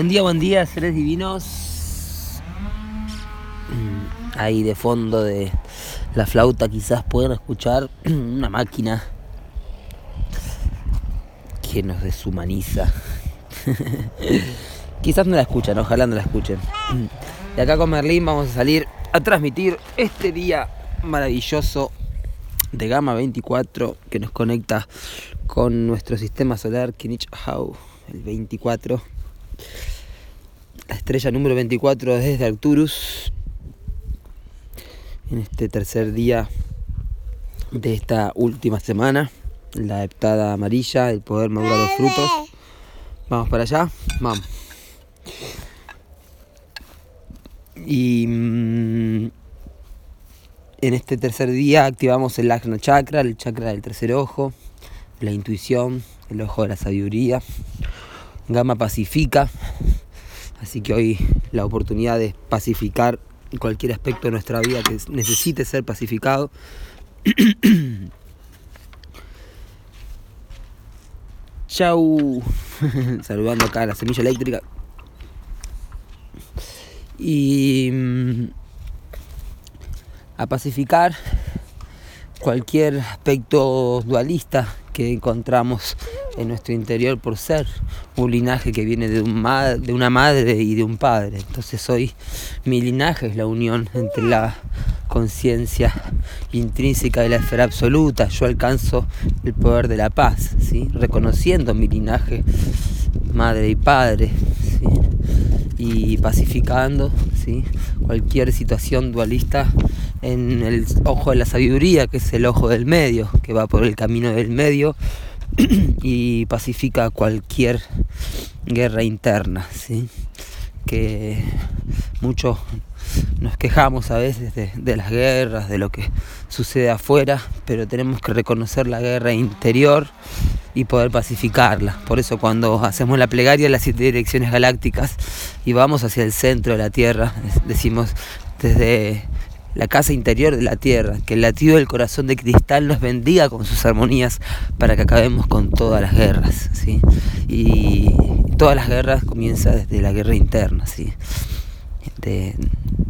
Buen día, buen día, seres divinos. Mm, Ahí de fondo de la flauta quizás pueden escuchar una máquina que nos deshumaniza. quizás no la escuchan, ojalá no la escuchen. De acá con Merlín vamos a salir a transmitir este día maravilloso de Gama 24 que nos conecta con nuestro sistema solar Kinich Hau, el 24 la estrella número 24 desde Arcturus. En este tercer día de esta última semana la heptada amarilla el poder madurar los frutos. Vamos para allá vamos. Y mm, en este tercer día activamos el Ajna Chakra, el chakra del tercer ojo, la intuición, el ojo de la sabiduría. Gama pacifica, así que hoy la oportunidad de pacificar cualquier aspecto de nuestra vida que necesite ser pacificado. Chau, saludando acá a la semilla eléctrica. Y mm, a pacificar cualquier aspecto dualista que encontramos en nuestro interior por ser un linaje que viene de, un de, una madre y de un padre. Entonces hoy mi linaje es la unión entre la conciencia intrínseca y la esfera absoluta. Yo alcanzo el poder de la paz, ¿sí? reconociendo mi linaje madre y padre. y pacificando ¿sí? cualquier situación dualista en el ojo de la sabiduría, que es el ojo del medio, que va por el camino del medio y pacifica cualquier guerra interna, ¿sí? que muchos nos quejamos a veces de, de, las guerras, de lo que sucede afuera, pero tenemos que reconocer la guerra interior y poder pacificarla. Por eso cuando hacemos la plegaria de las siete direcciones galácticas y vamos hacia el centro de la Tierra, decimos desde la casa interior de la Tierra, que el latido del corazón de cristal nos bendiga con sus armonías para que acabemos con todas las guerras. ¿sí? Y todas las guerras comienzan desde la guerra interna, ¿sí? de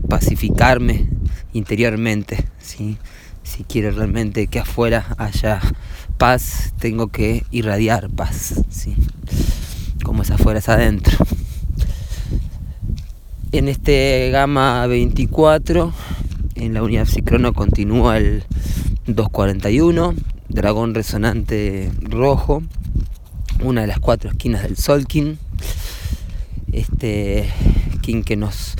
pacificarme interiormente. ¿sí? Si quiero realmente que afuera haya paz, tengo que irradiar paz, ¿sí? como es afuera es adentro. En este gama 24, en la unidad psicrono continúa el 241, dragón resonante rojo, una de las cuatro esquinas del Solkin. Este King que nos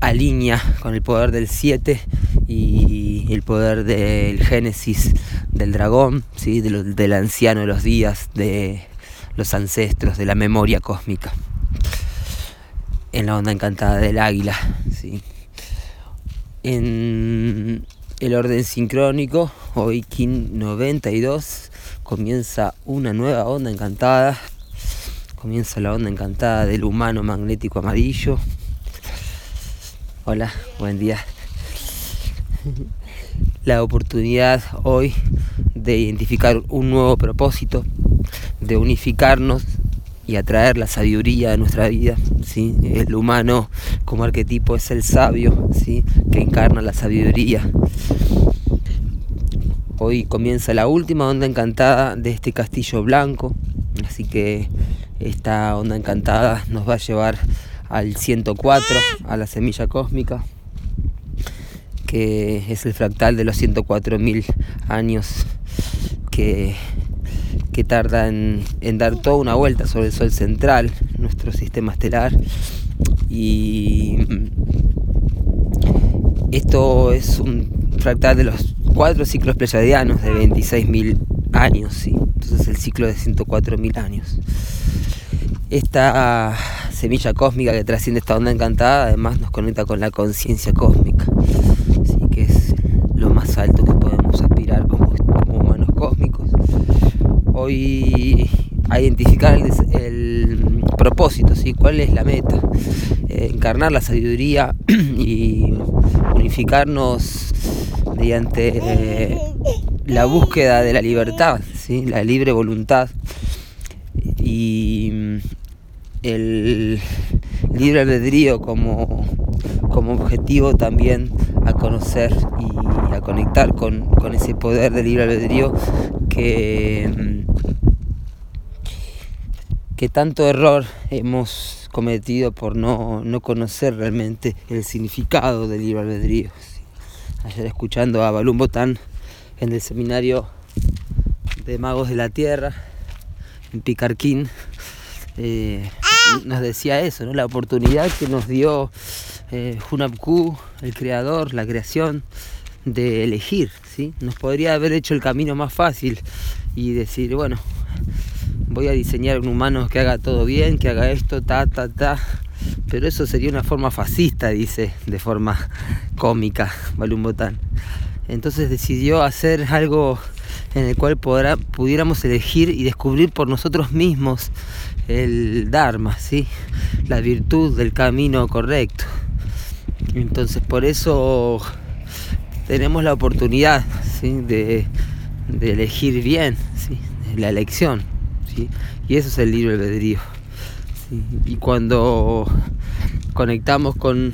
alinea con el poder del 7 y el poder del génesis del dragón, ¿sí? del anciano de los días, de los ancestros, de la memoria cósmica. En la onda encantada del águila. ¿sí? En el orden sincrónico, hoy King 92, comienza una nueva onda encantada. Comienza la onda encantada del humano magnético amarillo. Hola, buen día. La oportunidad hoy de identificar un nuevo propósito, de unificarnos y atraer la sabiduría a nuestra vida. ¿sí? El humano como arquetipo es el sabio ¿sí? que encarna la sabiduría. Hoy comienza la última onda encantada de este castillo blanco, así que esta onda encantada nos va a llevar al 104, a la semilla cósmica, que es el fractal de los 104.000 años que, que tarda en, dar toda una vuelta sobre el Sol central, nuestro sistema estelar. Y esto es un fractal de los cuatro ciclos pleyadianos de 26.000 años, ¿sí? entonces el ciclo de 104.000 años. Esta semilla cósmica que trasciende esta onda encantada, además nos conecta con la conciencia cósmica, que es lo más alto que podemos aspirar como, como humanos cósmicos. Hoy a identificar el, propósito, ¿sí? cuál es la meta, eh, encarnar la sabiduría y unificarnos mediante eh, la búsqueda de la libertad, ¿sí? la libre voluntad y el libre albedrío como, como objetivo también a conocer y a conectar con, con ese poder del libre albedrío que, que tanto error hemos cometido por no, no conocer realmente el significado del libre albedrío. Ayer escuchando a Balún Botán en el seminario de Magos de la Tierra, en Picarquín, eh, nos decía eso, ¿no? la oportunidad que nos dio eh, Hunapku, el creador, la creación, de elegir. ¿sí? Nos podría haber hecho el camino más fácil y decir, bueno, voy a diseñar un humano que haga todo bien, que haga esto, ta, ta, ta. Pero eso sería una forma fascista, dice, de forma cómica, Balún Botán. Entonces decidió hacer algo en el cual pudiéramos elegir y descubrir por nosotros mismos el Dharma, ¿sí? la virtud del camino correcto. Entonces por eso tenemos la oportunidad de, elegir bien, la elección. Y eso es el libre albedrío. Y cuando conectamos con,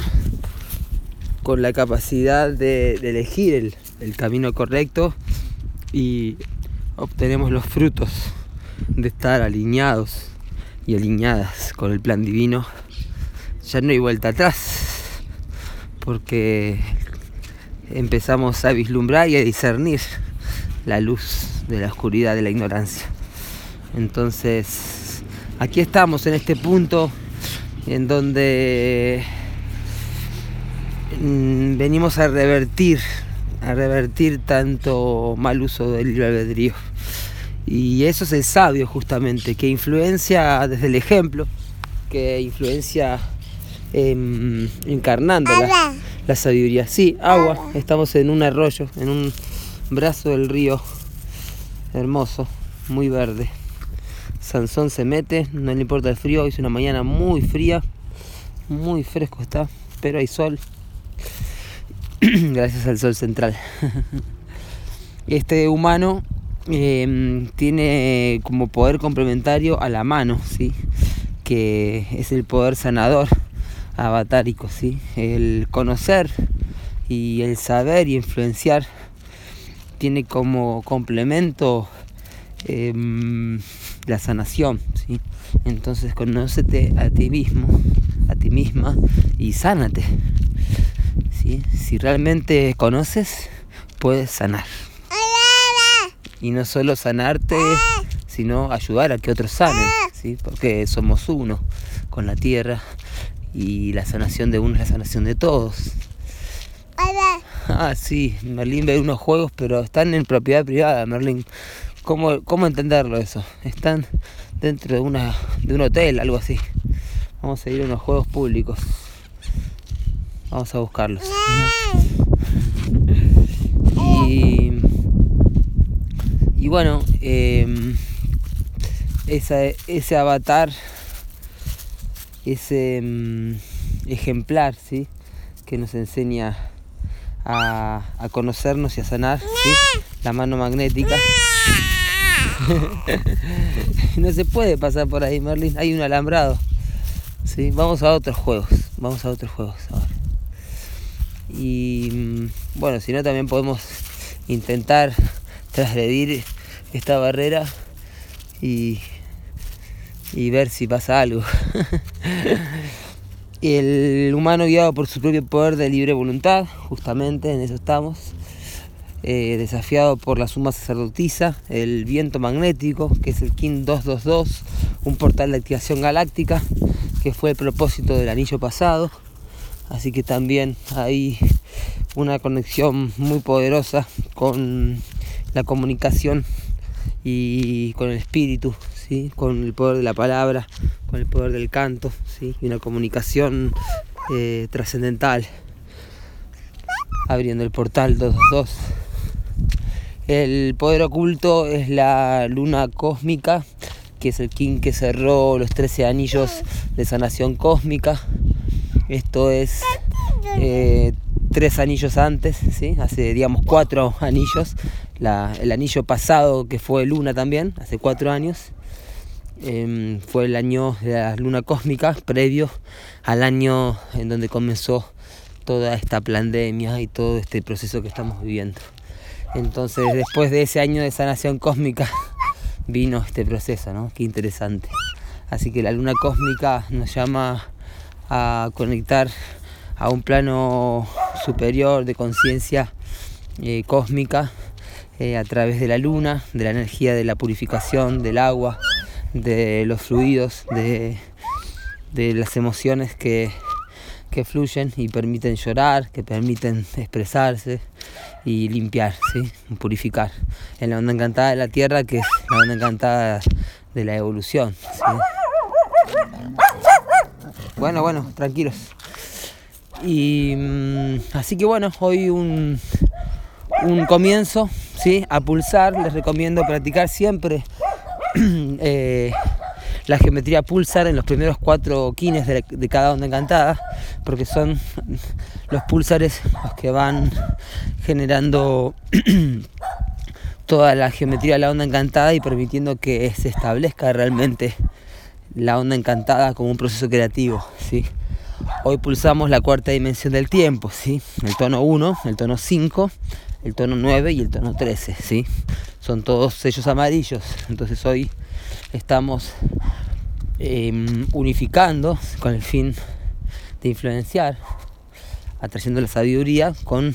con la capacidad de, elegir el, el camino correcto y obtenemos los frutos de estar alineados y alineadas con el plan divino, ya no hay vuelta atrás, porque empezamos a vislumbrar y a discernir la luz de la oscuridad de la ignorancia. Entonces, aquí estamos en este punto en donde mm, venimos a revertir, a revertir tanto mal uso del libre albedrío. Y eso es el sabio justamente, que influencia desde el ejemplo, que influencia em, encarnando la, sabiduría. Sí, agua, estamos en un arroyo, en un brazo del río hermoso, muy verde. Sansón se mete, no le importa el frío, hoy es una mañana muy fría, muy fresco está, pero hay sol. Gracias al sol central. Este humano em, tiene como poder complementario a la mano, ¿sí? que es el poder sanador avatárico, ¿sí? el conocer y el saber y influenciar tiene como complemento em, la sanación. ¿sí? Entonces conócete a ti mismo, a ti misma y sánate. ¿sí? Si realmente conoces, puedes sanar. Y no solo sanarte, sino ayudar a que otros sanen, ¿sí? porque somos uno con la tierra y la sanación de uno es la sanación de todos. Ah, sí, Merlín ve unos juegos, pero están en propiedad privada, Merlín. ¿Cómo, ¿Cómo entenderlo eso? Están dentro de, una, de un hotel, algo así. Vamos a ir a unos juegos públicos. Vamos a buscarlos. Y, y bueno, em, ese avatar, ese em, ejemplar, ¿sí? Que nos enseña a, a conocernos y a sanar. La mano magnética. no se puede pasar por ahí, Merlin. Hay un alambrado. ¿sí? Vamos a otros juegos. Vamos a otros juegos. Y mm, bueno, si no, también podemos intentar trasgredir esta barrera y, y ver si pasa algo. el humano guiado por su propio poder de libre voluntad, justamente en eso estamos. Eh, desafiado por la suma sacerdotisa, el viento magnético, que es el KIN 222, un portal de activación galáctica, que fue el propósito del anillo pasado. Así que también hay una conexión muy poderosa con la comunicación y con el espíritu, ¿sí? con el poder de la palabra, con el poder del canto, ¿sí? y una comunicación eh, trascendental, abriendo el portal 222. El poder oculto es la luna cósmica, que es el king que cerró los 13 anillos de sanación cósmica. Esto es eh, tres anillos antes, ¿sí? hace digamos cuatro anillos. el anillo pasado que fue luna también, hace cuatro años. Em, fue el año de la luna cósmica previo al año en donde comenzó toda esta pandemia y todo este proceso que estamos viviendo. Entonces, después de ese año de sanación cósmica, vino este proceso, ¿no? Qué interesante. Así que la luna cósmica nos llama a conectar a un plano superior de conciencia eh, cósmica eh, a través de la luna, de la energía de la purificación del agua, de los fluidos, de, de las emociones que, que, fluyen y permiten llorar, que permiten expresarse y limpiar, ¿sí? purificar. En la onda encantada de la Tierra, que es la onda encantada de la evolución. Bueno, bueno, tranquilos. Y mm, así que bueno, hoy un, un comienzo, ¿sí? A pulsar, les recomiendo practicar siempre eh, la geometría pulsar en los primeros cuatro kines de, cada onda encantada, porque son los pulsares los que van generando toda la geometría de la onda encantada y permitiendo que se establezca realmente la onda encantada como un proceso creativo. ¿sí? Hoy pulsamos la cuarta dimensión del tiempo, ¿sí? el tono 1, el tono 5, el tono 9 y el tono 13. ¿sí? Son todos sellos amarillos. Entonces hoy estamos em, unificando con el fin de influenciar, atrayendo la sabiduría con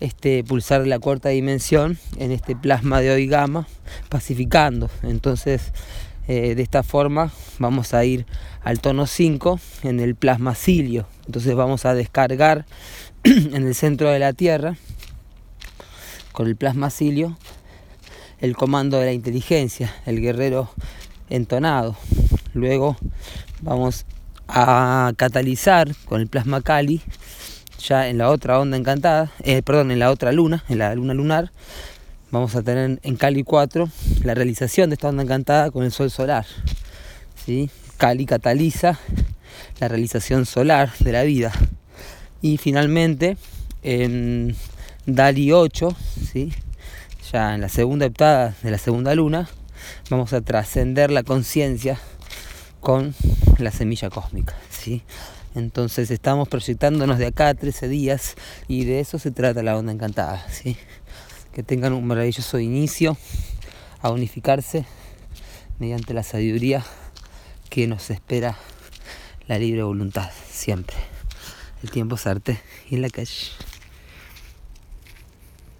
este pulsar de la cuarta dimensión en este plasma de hoy gamma, pacificando. Entonces, eh, de esta forma vamos a ir al tono 5 en el plasma cilio. Entonces vamos a descargar en el centro de la Tierra con el plasma cilio el comando de la inteligencia, el guerrero entonado. Luego vamos a catalizar con el plasma Kali, ya en la otra onda encantada, eh, perdón, en la otra luna, en la luna lunar, vamos a tener en Cali 4 la realización de esta onda encantada con el sol solar. ¿sí? Cali cataliza la realización solar de la vida. Y finalmente en Dali 8, ¿sí? Ya en la segunda heptada de la segunda luna, vamos a trascender la conciencia con la semilla cósmica. ¿sí? Entonces estamos proyectándonos de acá a 13 días y de eso se trata la onda encantada. ¿sí? Que tengan un maravilloso inicio a unificarse mediante la sabiduría que nos espera la libre voluntad siempre. El tiempo es arte y en la calle.